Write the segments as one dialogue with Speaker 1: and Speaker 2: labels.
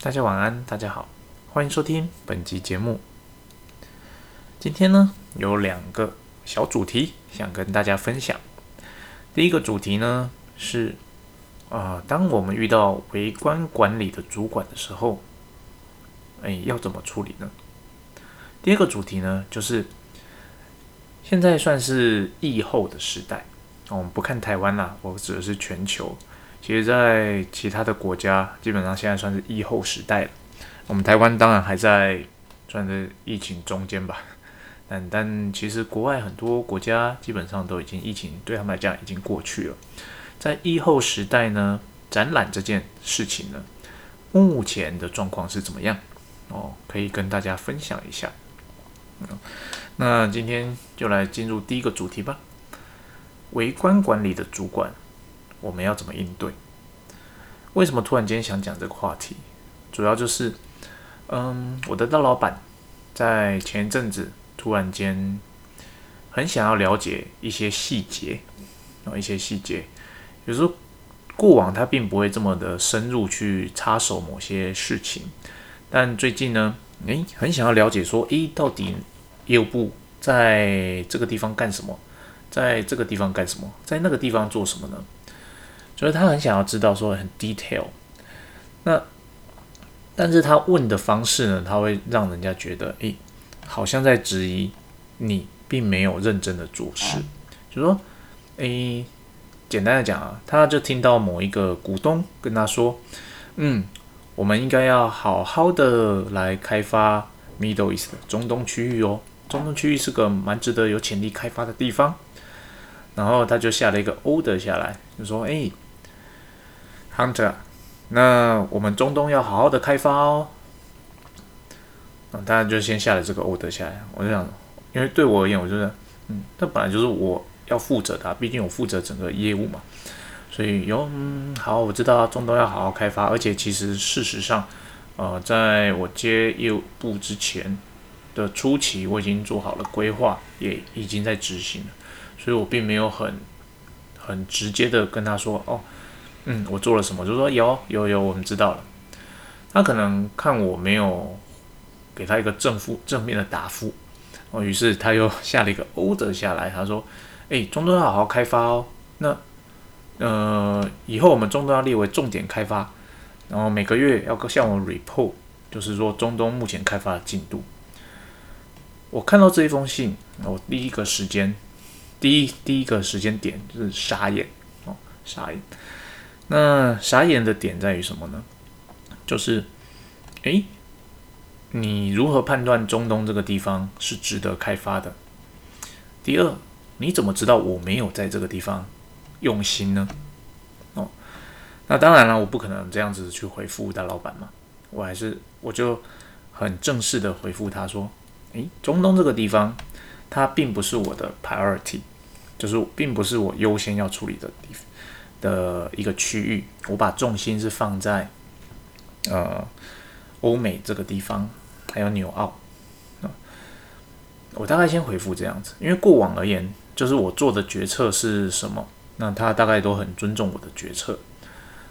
Speaker 1: 大家晚安，大家好，欢迎收听本集节目。今天呢，有两个小主题想跟大家分享。第一个主题呢是，啊，当我们遇到微观管理的主管的时候，哎，要怎么处理呢？第二个主题呢，就是现在算是疫后的时代，我们不看台湾啦，我指的是全球。其实，在其他的国家，基本上现在算是疫后时代了。我们台湾当然还在算是疫情中间吧，但但其实国外很多国家基本上都已经疫情对他们来讲已经过去了。在疫后时代呢，展览这件事情呢，目前的状况是怎么样？哦，可以跟大家分享一下。嗯，那今天就来进入第一个主题吧。围观管理的主管。我们要怎么应对？为什么突然间想讲这个话题？主要就是，嗯，我的大老板在前一阵子突然间很想要了解一些细节，啊一些细节，有时候过往他并不会这么的深入去插手某些事情，但最近呢，诶，很想要了解说，诶，到底业务部在这个地方干什么，在这个地方干什么，在那个地方做什么呢？所以他很想要知道说很 detail，那但是他问的方式呢，他会让人家觉得，诶，好像在质疑你并没有认真的做事。就说，诶，简单的讲啊，他就听到某一个股东跟他说，嗯，我们应该要好好的来开发 Middle East 中东区域哦，中东区域是个蛮值得有潜力开发的地方。然后他就下了一个 order 下来，就说，诶。Hunter，那我们中东要好好的开发哦。那当然就先下了这个 order 下来。我就想，因为对我而言，我觉得，嗯，这本来就是我要负责的，毕竟我负责整个业务嘛。所以有，嗯，好，我知道中东要好好开发，而且其实事实上，呃，在我接业务部之前的初期，我已经做好了规划，也已经在执行了，所以我并没有很很直接的跟他说，哦。嗯，我做了什么？就说有有有，我们知道了。他可能看我没有给他一个正负正面的答复，哦，于是他又下了一个 order 下来。他说：“哎，中东要好好开发哦。那呃，以后我们中东要列为重点开发，然后每个月要向我 report，就是说中东目前开发的进度。”我看到这一封信，我第一个时间，第一第一个时间点就是傻眼哦，傻眼。那傻眼的点在于什么呢？就是，诶，你如何判断中东这个地方是值得开发的？第二，你怎么知道我没有在这个地方用心呢？哦，那当然了，我不可能这样子去回复大老板嘛，我还是我就很正式的回复他说，诶，中东这个地方，它并不是我的 priority，就是并不是我优先要处理的地方。的一个区域，我把重心是放在呃欧美这个地方，还有纽澳我大概先回复这样子，因为过往而言，就是我做的决策是什么，那他大概都很尊重我的决策。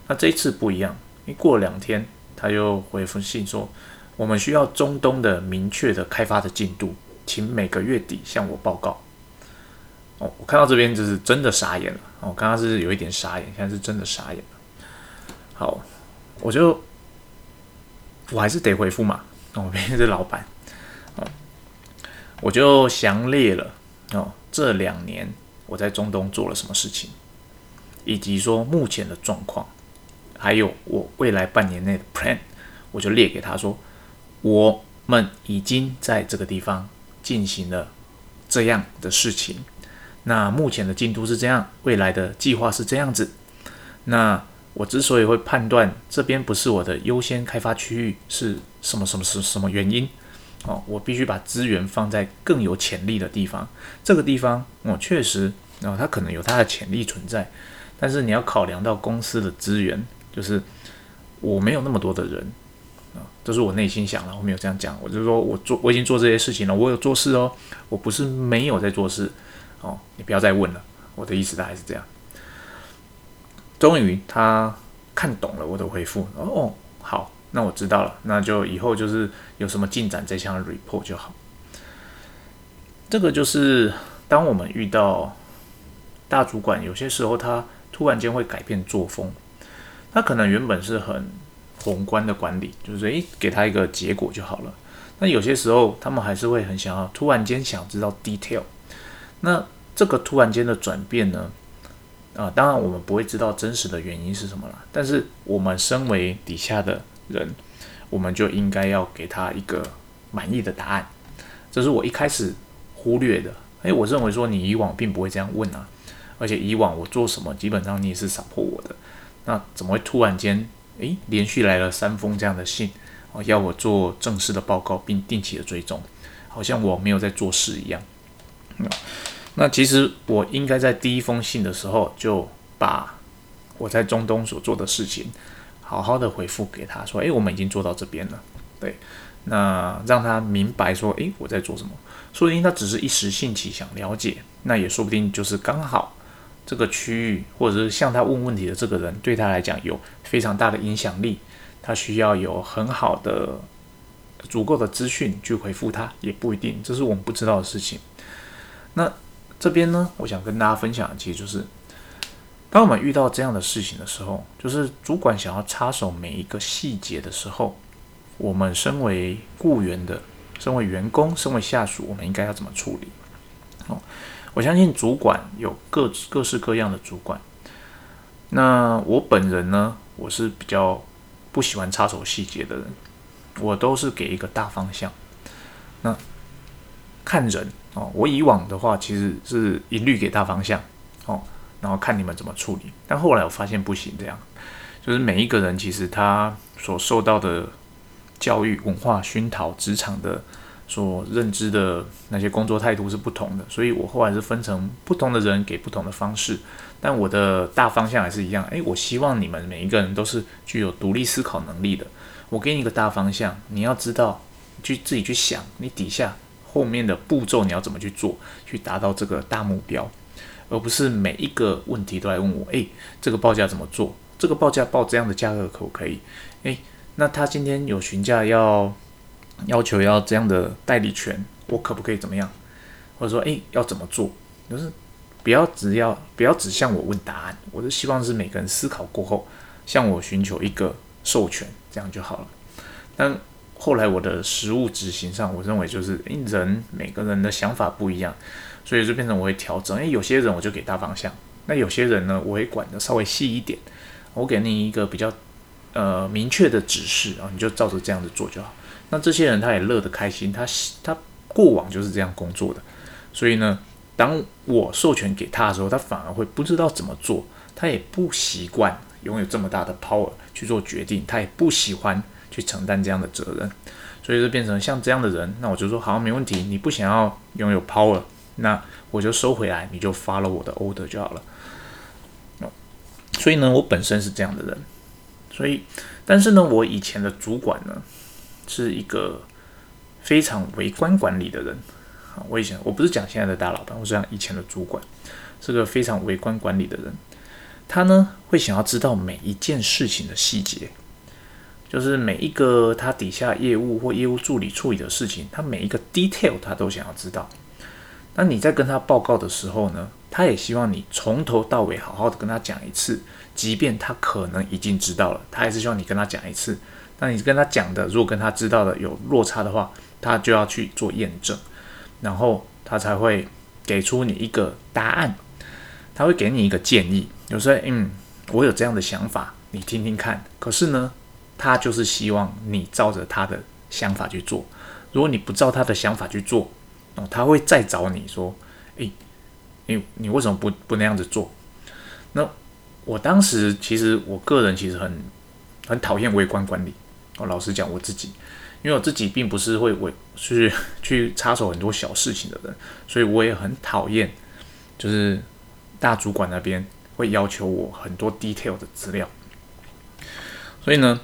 Speaker 1: 那这一次不一样，因为过了两天，他又回复信说，我们需要中东的明确的开发的进度，请每个月底向我报告。哦，我看到这边就是真的傻眼了。哦，刚刚是有一点傻眼，现在是真的傻眼了。好，我就我还是得回复嘛。哦，毕竟是老板。哦，我就详列了哦，这两年我在中东做了什么事情，以及说目前的状况，还有我未来半年内的 plan，我就列给他说，我们已经在这个地方进行了这样的事情。那目前的进度是这样，未来的计划是这样子。那我之所以会判断这边不是我的优先开发区域，是什么什么什什么原因？哦，我必须把资源放在更有潜力的地方。这个地方，哦，确实，哦，它可能有它的潜力存在，但是你要考量到公司的资源，就是我没有那么多的人啊，这是我内心想了，我没有这样讲，我就说我做我已经做这些事情了，我有做事哦，我不是没有在做事。哦，你不要再问了。我的意思大概是这样。终于他看懂了我的回复。哦，好，那我知道了，那就以后就是有什么进展再向 report 就好。这个就是当我们遇到大主管，有些时候他突然间会改变作风，他可能原本是很宏观的管理，就是诶给他一个结果就好了。那有些时候他们还是会很想要突然间想知道 detail。那这个突然间的转变呢？啊，当然我们不会知道真实的原因是什么了。但是我们身为底下的人，我们就应该要给他一个满意的答案。这是我一开始忽略的。诶，我认为说你以往并不会这样问啊，而且以往我做什么，基本上你也是扫破我的。那怎么会突然间诶，连续来了三封这样的信，哦，要我做正式的报告并定期的追踪，好像我没有在做事一样。那其实我应该在第一封信的时候就把我在中东所做的事情好好的回复给他说，诶，我们已经做到这边了，对，那让他明白说，诶，我在做什么。说不定他只是一时兴起想了解，那也说不定就是刚好这个区域或者是向他问问题的这个人对他来讲有非常大的影响力，他需要有很好的足够的资讯去回复他，也不一定，这是我们不知道的事情。那。这边呢，我想跟大家分享，其实就是，当我们遇到这样的事情的时候，就是主管想要插手每一个细节的时候，我们身为雇员的，身为员工，身为下属，我们应该要怎么处理？哦，我相信主管有各各式各样的主管。那我本人呢，我是比较不喜欢插手细节的人，我都是给一个大方向。那看人。哦，我以往的话其实是一律给大方向，哦，然后看你们怎么处理。但后来我发现不行，这样就是每一个人其实他所受到的教育、文化熏陶、职场的所认知的那些工作态度是不同的，所以我后来是分成不同的人给不同的方式。但我的大方向还是一样，诶，我希望你们每一个人都是具有独立思考能力的。我给你一个大方向，你要知道去自己去想，你底下。后面的步骤你要怎么去做，去达到这个大目标，而不是每一个问题都来问我。诶，这个报价怎么做？这个报价报这样的价格可不可以？诶，那他今天有询价要要求要这样的代理权，我可不可以怎么样？或者说，诶，要怎么做？就是不要只要不要只向我问答案，我是希望是每个人思考过后向我寻求一个授权，这样就好了。但后来我的实物执行上，我认为就是因，人每个人的想法不一样，所以就变成我会调整。诶，有些人我就给大方向，那有些人呢，我会管的稍微细一点。我给你一个比较呃明确的指示啊，你就照着这样子做就好。那这些人他也乐得开心，他他过往就是这样工作的，所以呢，当我授权给他的时候，他反而会不知道怎么做，他也不习惯拥有这么大的 power 去做决定，他也不喜欢。去承担这样的责任，所以就变成像这样的人，那我就说好，没问题。你不想要拥有 power，那我就收回来，你就发了我的 order 就好了。所以呢，我本身是这样的人，所以，但是呢，我以前的主管呢，是一个非常微观管理的人。啊，我以前我不是讲现在的大老板，我是讲以前的主管，是个非常微观管理的人。他呢，会想要知道每一件事情的细节。就是每一个他底下业务或业务助理处理的事情，他每一个 detail 他都想要知道。那你在跟他报告的时候呢，他也希望你从头到尾好好的跟他讲一次，即便他可能已经知道了，他还是希望你跟他讲一次。那你跟他讲的，如果跟他知道的有落差的话，他就要去做验证，然后他才会给出你一个答案。他会给你一个建议，有时候嗯，我有这样的想法，你听听看。可是呢？他就是希望你照着他的想法去做。如果你不照他的想法去做，哦，他会再找你说：“诶，你你为什么不不那样子做？”那我当时其实我个人其实很很讨厌微观管理。我老实讲，我自己，因为我自己并不是会为去 去插手很多小事情的人，所以我也很讨厌，就是大主管那边会要求我很多 detail 的资料。所以呢。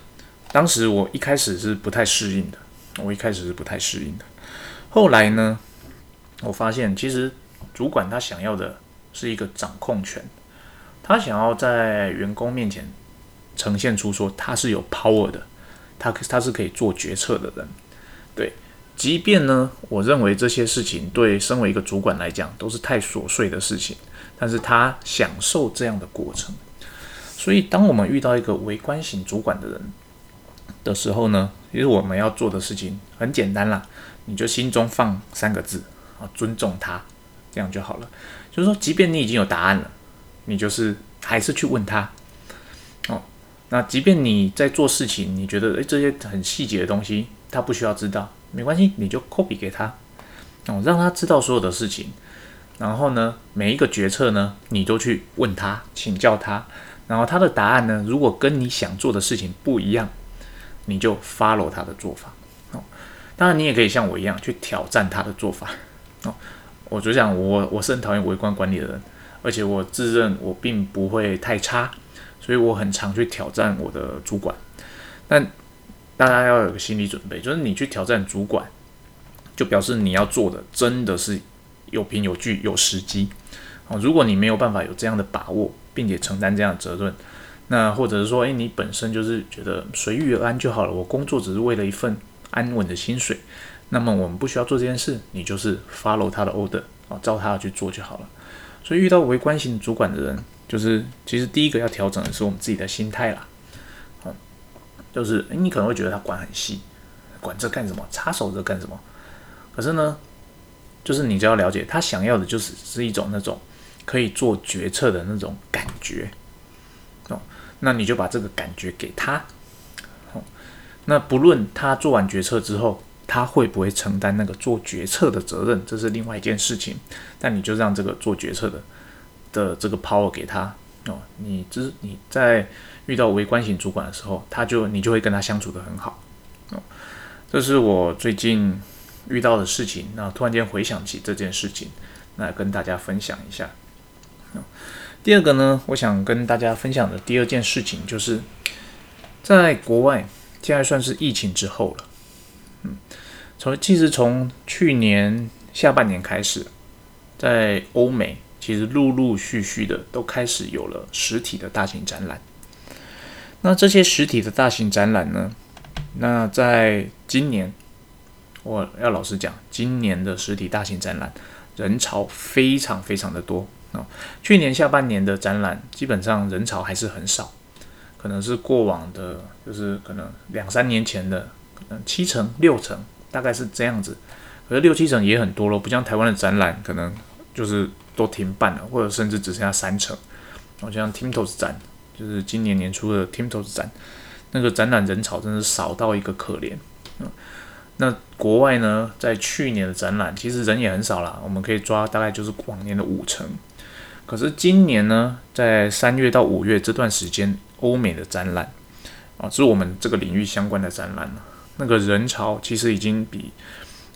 Speaker 1: 当时我一开始是不太适应的，我一开始是不太适应的。后来呢，我发现其实主管他想要的是一个掌控权，他想要在员工面前呈现出说他是有 power 的，他他是可以做决策的人，对。即便呢，我认为这些事情对身为一个主管来讲都是太琐碎的事情，但是他享受这样的过程。所以，当我们遇到一个微观型主管的人的时候呢，其实我们要做的事情很简单啦，你就心中放三个字啊，尊重他，这样就好了。就是说，即便你已经有答案了，你就是还是去问他哦。那即便你在做事情，你觉得诶这些很细节的东西他不需要知道，没关系，你就 copy 给他，哦，让他知道所有的事情。然后呢，每一个决策呢，你都去问他，请教他。然后他的答案呢，如果跟你想做的事情不一样，你就 follow 他的做法。哦，当然你也可以像我一样去挑战他的做法。哦，我就想我我是很讨厌围观管理的人，而且我自认我并不会太差。所以我很常去挑战我的主管，但大家要有个心理准备，就是你去挑战主管，就表示你要做的真的是有凭有据有时机啊。如果你没有办法有这样的把握，并且承担这样的责任，那或者是说，诶，你本身就是觉得随遇而安就好了，我工作只是为了一份安稳的薪水，那么我们不需要做这件事，你就是 follow 他的 order 啊，照他的去做就好了。所以遇到微观型主管的人。就是其实第一个要调整的是我们自己的心态啦，就是，你可能会觉得他管很细，管这干什么？插手这干什么？可是呢，就是你只要了解他想要的，就是是一种那种可以做决策的那种感觉，那你就把这个感觉给他，哦，那不论他做完决策之后，他会不会承担那个做决策的责任，这是另外一件事情，但你就让这个做决策的。的这个 power 给他哦，你之你在遇到微观型主管的时候，他就你就会跟他相处的很好哦。这是我最近遇到的事情，那突然间回想起这件事情，那跟大家分享一下。第二个呢，我想跟大家分享的第二件事情，就是在国外现在算是疫情之后了，嗯，从其实从去年下半年开始，在欧美。其实陆陆续续的都开始有了实体的大型展览。那这些实体的大型展览呢？那在今年，我要老实讲，今年的实体大型展览人潮非常非常的多去年下半年的展览基本上人潮还是很少，可能是过往的，就是可能两三年前的可能七成六成，大概是这样子。可是六七成也很多了，不像台湾的展览，可能就是。都停办了，或者甚至只剩下三成。好像 Timtos 展，就是今年年初的 Timtos 展，那个展览人潮真是少到一个可怜。嗯，那国外呢，在去年的展览其实人也很少了，我们可以抓大概就是往年的五成。可是今年呢，在三月到五月这段时间，欧美的展览啊，是我们这个领域相关的展览，那个人潮其实已经比。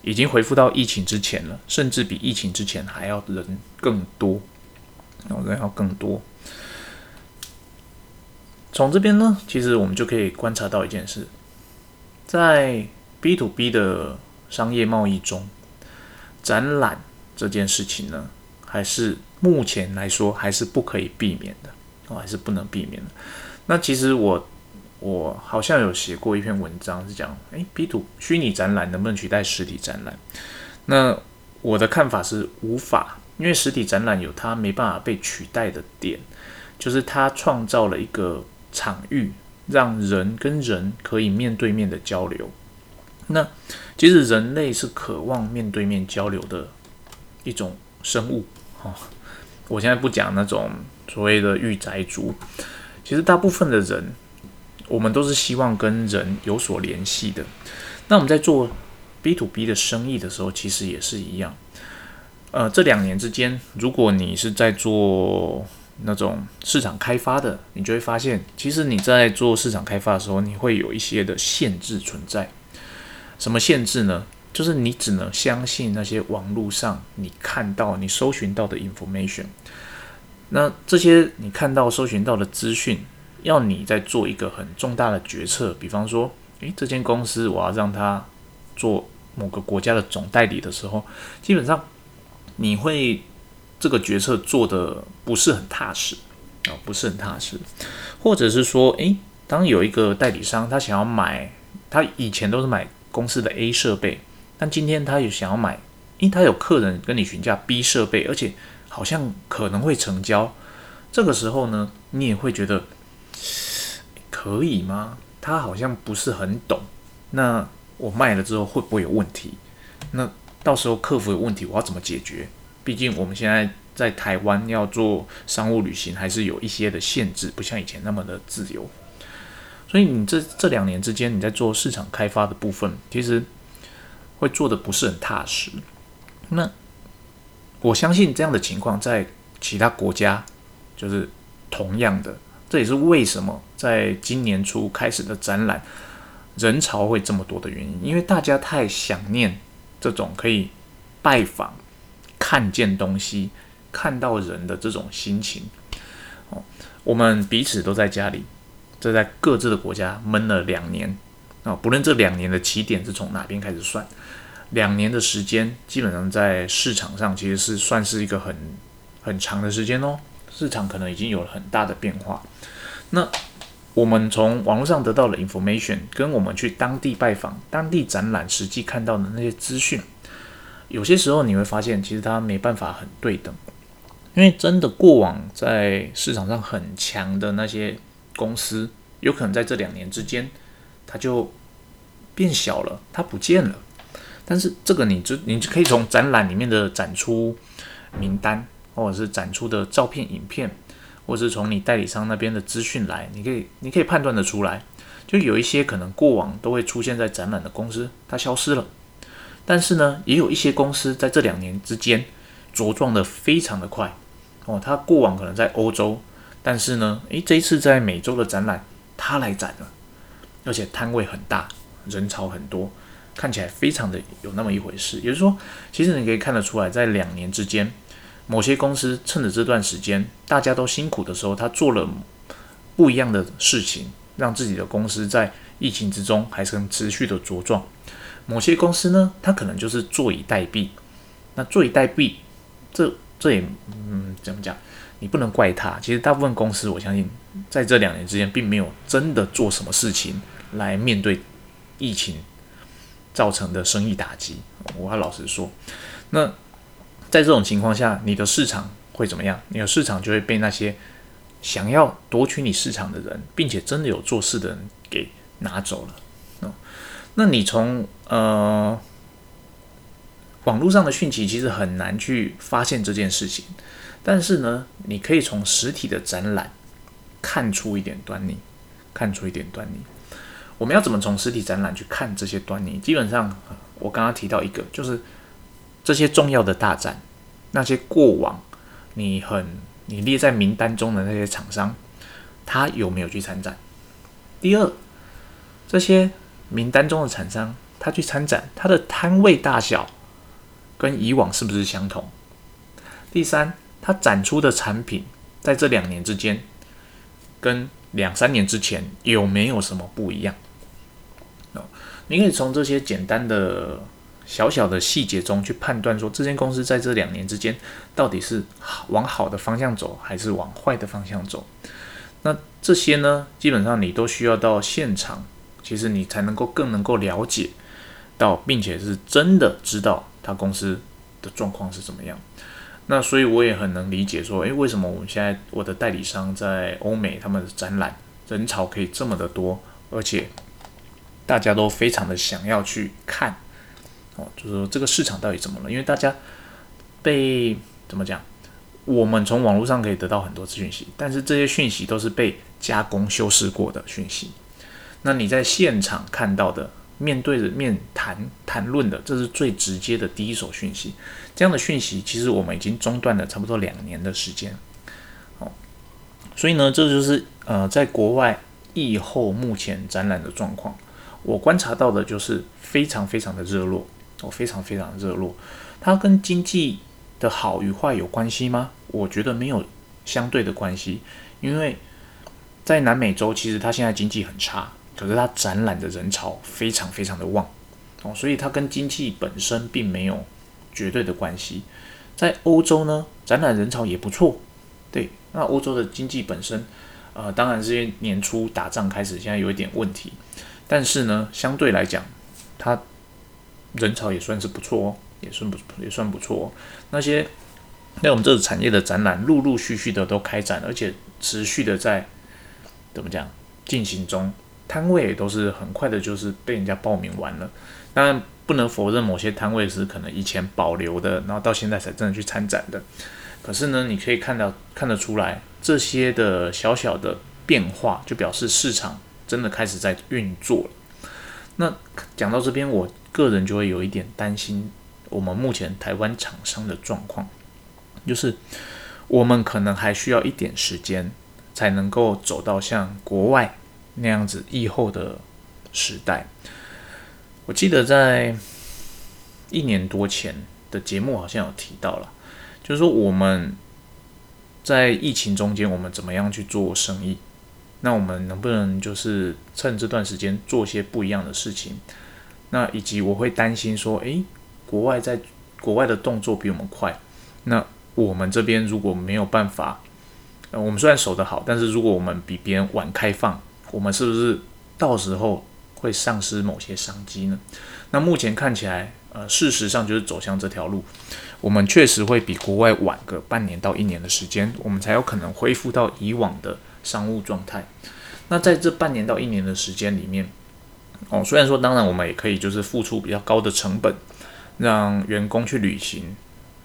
Speaker 1: 已经恢复到疫情之前了，甚至比疫情之前还要人更多，哦人要更多。从这边呢，其实我们就可以观察到一件事，在 B to B 的商业贸易中，展览这件事情呢，还是目前来说还是不可以避免的，哦，还是不能避免的。那其实我。我好像有写过一篇文章，是讲，诶 b 图虚拟展览能不能取代实体展览？那我的看法是无法，因为实体展览有它没办法被取代的点，就是它创造了一个场域，让人跟人可以面对面的交流。那其实人类是渴望面对面交流的一种生物。哦，我现在不讲那种所谓的御宅族，其实大部分的人。我们都是希望跟人有所联系的。那我们在做 B to B 的生意的时候，其实也是一样。呃，这两年之间，如果你是在做那种市场开发的，你就会发现，其实你在做市场开发的时候，你会有一些的限制存在。什么限制呢？就是你只能相信那些网络上你看到、你搜寻到的 information。那这些你看到、搜寻到的资讯。要你在做一个很重大的决策，比方说，诶，这间公司我要让他做某个国家的总代理的时候，基本上你会这个决策做的不是很踏实啊，不是很踏实，或者是说，诶，当有一个代理商他想要买他以前都是买公司的 A 设备，但今天他有想要买，因为他有客人跟你询价 B 设备，而且好像可能会成交。这个时候呢，你也会觉得可以吗？他好像不是很懂。那我卖了之后会不会有问题？那到时候客服有问题，我要怎么解决？毕竟我们现在在台湾要做商务旅行，还是有一些的限制，不像以前那么的自由。所以你这这两年之间，你在做市场开发的部分，其实会做的不是很踏实。那我相信这样的情况在其他国家就是同样的，这也是为什么在今年初开始的展览人潮会这么多的原因，因为大家太想念这种可以拜访、看见东西、看到人的这种心情。哦，我们彼此都在家里。这在各自的国家闷了两年啊，不论这两年的起点是从哪边开始算，两年的时间基本上在市场上其实是算是一个很很长的时间哦。市场可能已经有了很大的变化。那我们从网络上得到了 information，跟我们去当地拜访、当地展览实际看到的那些资讯，有些时候你会发现，其实它没办法很对等，因为真的过往在市场上很强的那些。公司有可能在这两年之间，它就变小了，它不见了。但是这个你就你就可以从展览里面的展出名单，或者是展出的照片、影片，或者是从你代理商那边的资讯来，你可以你可以判断得出来。就有一些可能过往都会出现在展览的公司，它消失了。但是呢，也有一些公司在这两年之间茁壮的非常的快哦，它过往可能在欧洲。但是呢，诶，这一次在美洲的展览，他来展了，而且摊位很大，人潮很多，看起来非常的有那么一回事。也就是说，其实你可以看得出来，在两年之间，某些公司趁着这段时间大家都辛苦的时候，他做了不一样的事情，让自己的公司在疫情之中还是能持续的茁壮。某些公司呢，他可能就是坐以待毙。那坐以待毙，这这也嗯，怎么讲？你不能怪他，其实大部分公司，我相信在这两年之间，并没有真的做什么事情来面对疫情造成的生意打击。我要老实说，那在这种情况下，你的市场会怎么样？你的市场就会被那些想要夺取你市场的人，并且真的有做事的人给拿走了。那你从呃网络上的讯息，其实很难去发现这件事情。但是呢，你可以从实体的展览看出一点端倪，看出一点端倪。我们要怎么从实体展览去看这些端倪？基本上，我刚刚提到一个，就是这些重要的大展，那些过往你很你列在名单中的那些厂商，他有没有去参展？第二，这些名单中的厂商，他去参展，他的摊位大小跟以往是不是相同？第三。它展出的产品在这两年之间，跟两三年之前有没有什么不一样？你可以从这些简单的小小的细节中去判断，说这间公司在这两年之间到底是往好的方向走，还是往坏的方向走。那这些呢，基本上你都需要到现场，其实你才能够更能够了解到，并且是真的知道他公司的状况是怎么样。那所以我也很能理解，说，诶，为什么我们现在我的代理商在欧美他们的展览人潮可以这么的多，而且大家都非常的想要去看，哦，就是说这个市场到底怎么了？因为大家被怎么讲，我们从网络上可以得到很多资讯息，但是这些讯息都是被加工修饰过的讯息。那你在现场看到的？面对着面谈谈论的，这是最直接的第一手讯息。这样的讯息，其实我们已经中断了差不多两年的时间。哦，所以呢，这就是呃，在国外疫后目前展览的状况。我观察到的就是非常非常的热络，哦，非常非常的热络。它跟经济的好与坏有关系吗？我觉得没有相对的关系，因为在南美洲，其实它现在经济很差。可是它展览的人潮非常非常的旺哦，所以它跟经济本身并没有绝对的关系。在欧洲呢，展览人潮也不错，对。那欧洲的经济本身，呃，当然是因为年初打仗开始，现在有一点问题。但是呢，相对来讲，它人潮也算是不错哦，也算不也算不错。哦那些那我们这个产业的展览，陆陆续续的都开展，而且持续的在怎么讲进行中，摊位也都是很快的，就是被人家报名完了。当然不能否认某些摊位是可能以前保留的，然后到现在才真的去参展的。可是呢，你可以看到看得出来，这些的小小的变化，就表示市场真的开始在运作了。那讲到这边，我个人就会有一点担心，我们目前台湾厂商的状况，就是我们可能还需要一点时间，才能够走到像国外那样子疫后的时代。我记得在一年多前的节目好像有提到了，就是说我们在疫情中间，我们怎么样去做生意？那我们能不能就是趁这段时间做些不一样的事情？那以及我会担心说，诶，国外在国外的动作比我们快，那我们这边如果没有办法，呃，我们虽然守得好，但是如果我们比别人晚开放，我们是不是到时候会丧失某些商机呢？那目前看起来，呃，事实上就是走向这条路，我们确实会比国外晚个半年到一年的时间，我们才有可能恢复到以往的。商务状态，那在这半年到一年的时间里面，哦，虽然说当然我们也可以就是付出比较高的成本，让员工去旅行，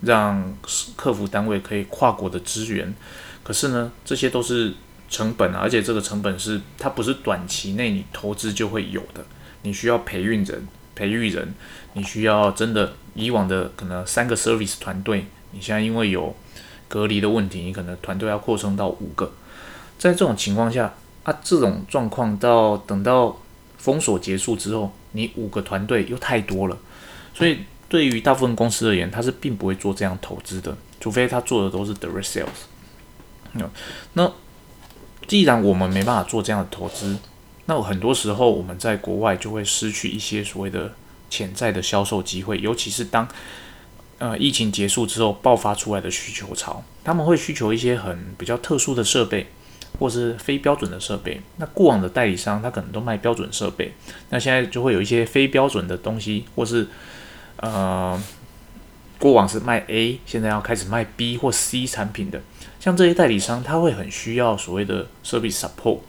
Speaker 1: 让客服单位可以跨国的支援，可是呢，这些都是成本啊，而且这个成本是它不是短期内你投资就会有的，你需要培育人，培育人，你需要真的以往的可能三个 service 团队，你现在因为有隔离的问题，你可能团队要扩充到五个。在这种情况下啊，这种状况到等到封锁结束之后，你五个团队又太多了，所以对于大部分公司而言，他是并不会做这样投资的，除非他做的都是 direct sales。那既然我们没办法做这样的投资，那很多时候我们在国外就会失去一些所谓的潜在的销售机会，尤其是当呃疫情结束之后爆发出来的需求潮，他们会需求一些很比较特殊的设备。或是非标准的设备，那过往的代理商他可能都卖标准设备，那现在就会有一些非标准的东西，或是呃过往是卖 A，现在要开始卖 B 或 C 产品的，像这些代理商他会很需要所谓的 service support，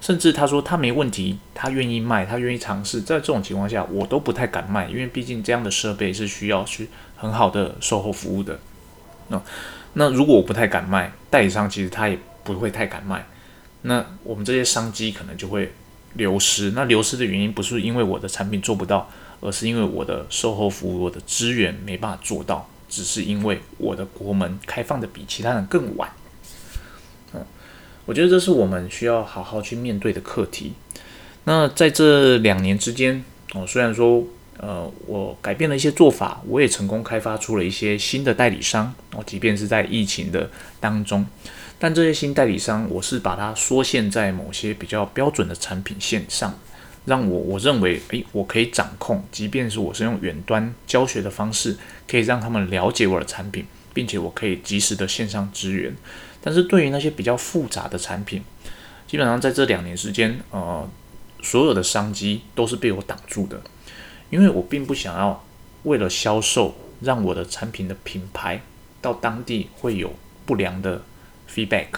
Speaker 1: 甚至他说他没问题，他愿意卖，他愿意尝试，在这种情况下我都不太敢卖，因为毕竟这样的设备是需要去很好的售后服务的。那那如果我不太敢卖，代理商其实他也不会太敢卖。那我们这些商机可能就会流失。那流失的原因不是因为我的产品做不到，而是因为我的售后服务、我的资源没办法做到，只是因为我的国门开放的比其他人更晚。嗯，我觉得这是我们需要好好去面对的课题。那在这两年之间，哦，虽然说呃我改变了一些做法，我也成功开发出了一些新的代理商哦，即便是在疫情的当中。但这些新代理商，我是把它缩限在某些比较标准的产品线上，让我我认为，诶，我可以掌控，即便是我是用远端教学的方式，可以让他们了解我的产品，并且我可以及时的线上支援。但是对于那些比较复杂的产品，基本上在这两年时间，呃，所有的商机都是被我挡住的，因为我并不想要为了销售，让我的产品的品牌到当地会有不良的。Feedback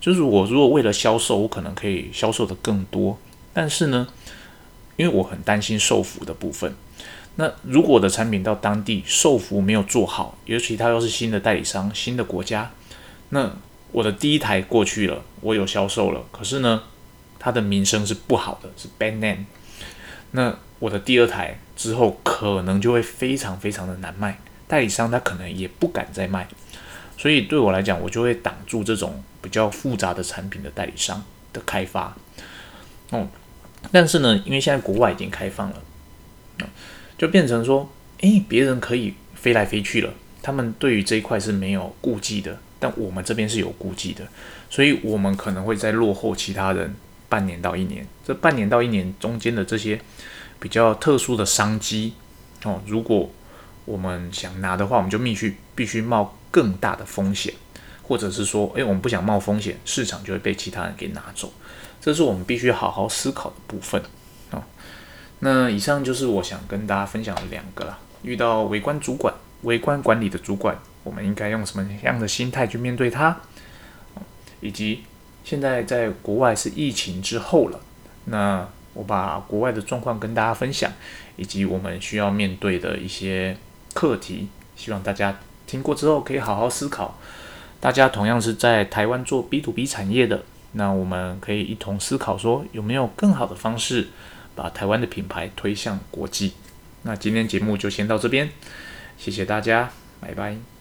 Speaker 1: 就是我如果为了销售，我可能可以销售的更多，但是呢，因为我很担心售服的部分。那如果我的产品到当地售服没有做好，尤其他又是新的代理商、新的国家，那我的第一台过去了，我有销售了，可是呢，它的名声是不好的，是 bad name。那我的第二台之后可能就会非常非常的难卖，代理商他可能也不敢再卖。所以对我来讲，我就会挡住这种比较复杂的产品的代理商的开发。哦，但是呢，因为现在国外已经开放了，就变成说，诶，别人可以飞来飞去了，他们对于这一块是没有顾忌的，但我们这边是有顾忌的，所以我们可能会在落后其他人半年到一年。这半年到一年中间的这些比较特殊的商机，哦，如果我们想拿的话，我们就必须必须冒。更大的风险，或者是说，诶，我们不想冒风险，市场就会被其他人给拿走，这是我们必须好好思考的部分啊。那以上就是我想跟大家分享的两个啦。遇到微观主管、微观管理的主管，我们应该用什么样的心态去面对他？以及现在在国外是疫情之后了，那我把国外的状况跟大家分享，以及我们需要面对的一些课题，希望大家听过之后可以好好思考。大家同样是在台湾做 B to B 产业的，那我们可以一同思考说，有没有更好的方式把台湾的品牌推向国际？那今天节目就先到这边，谢谢大家，拜拜。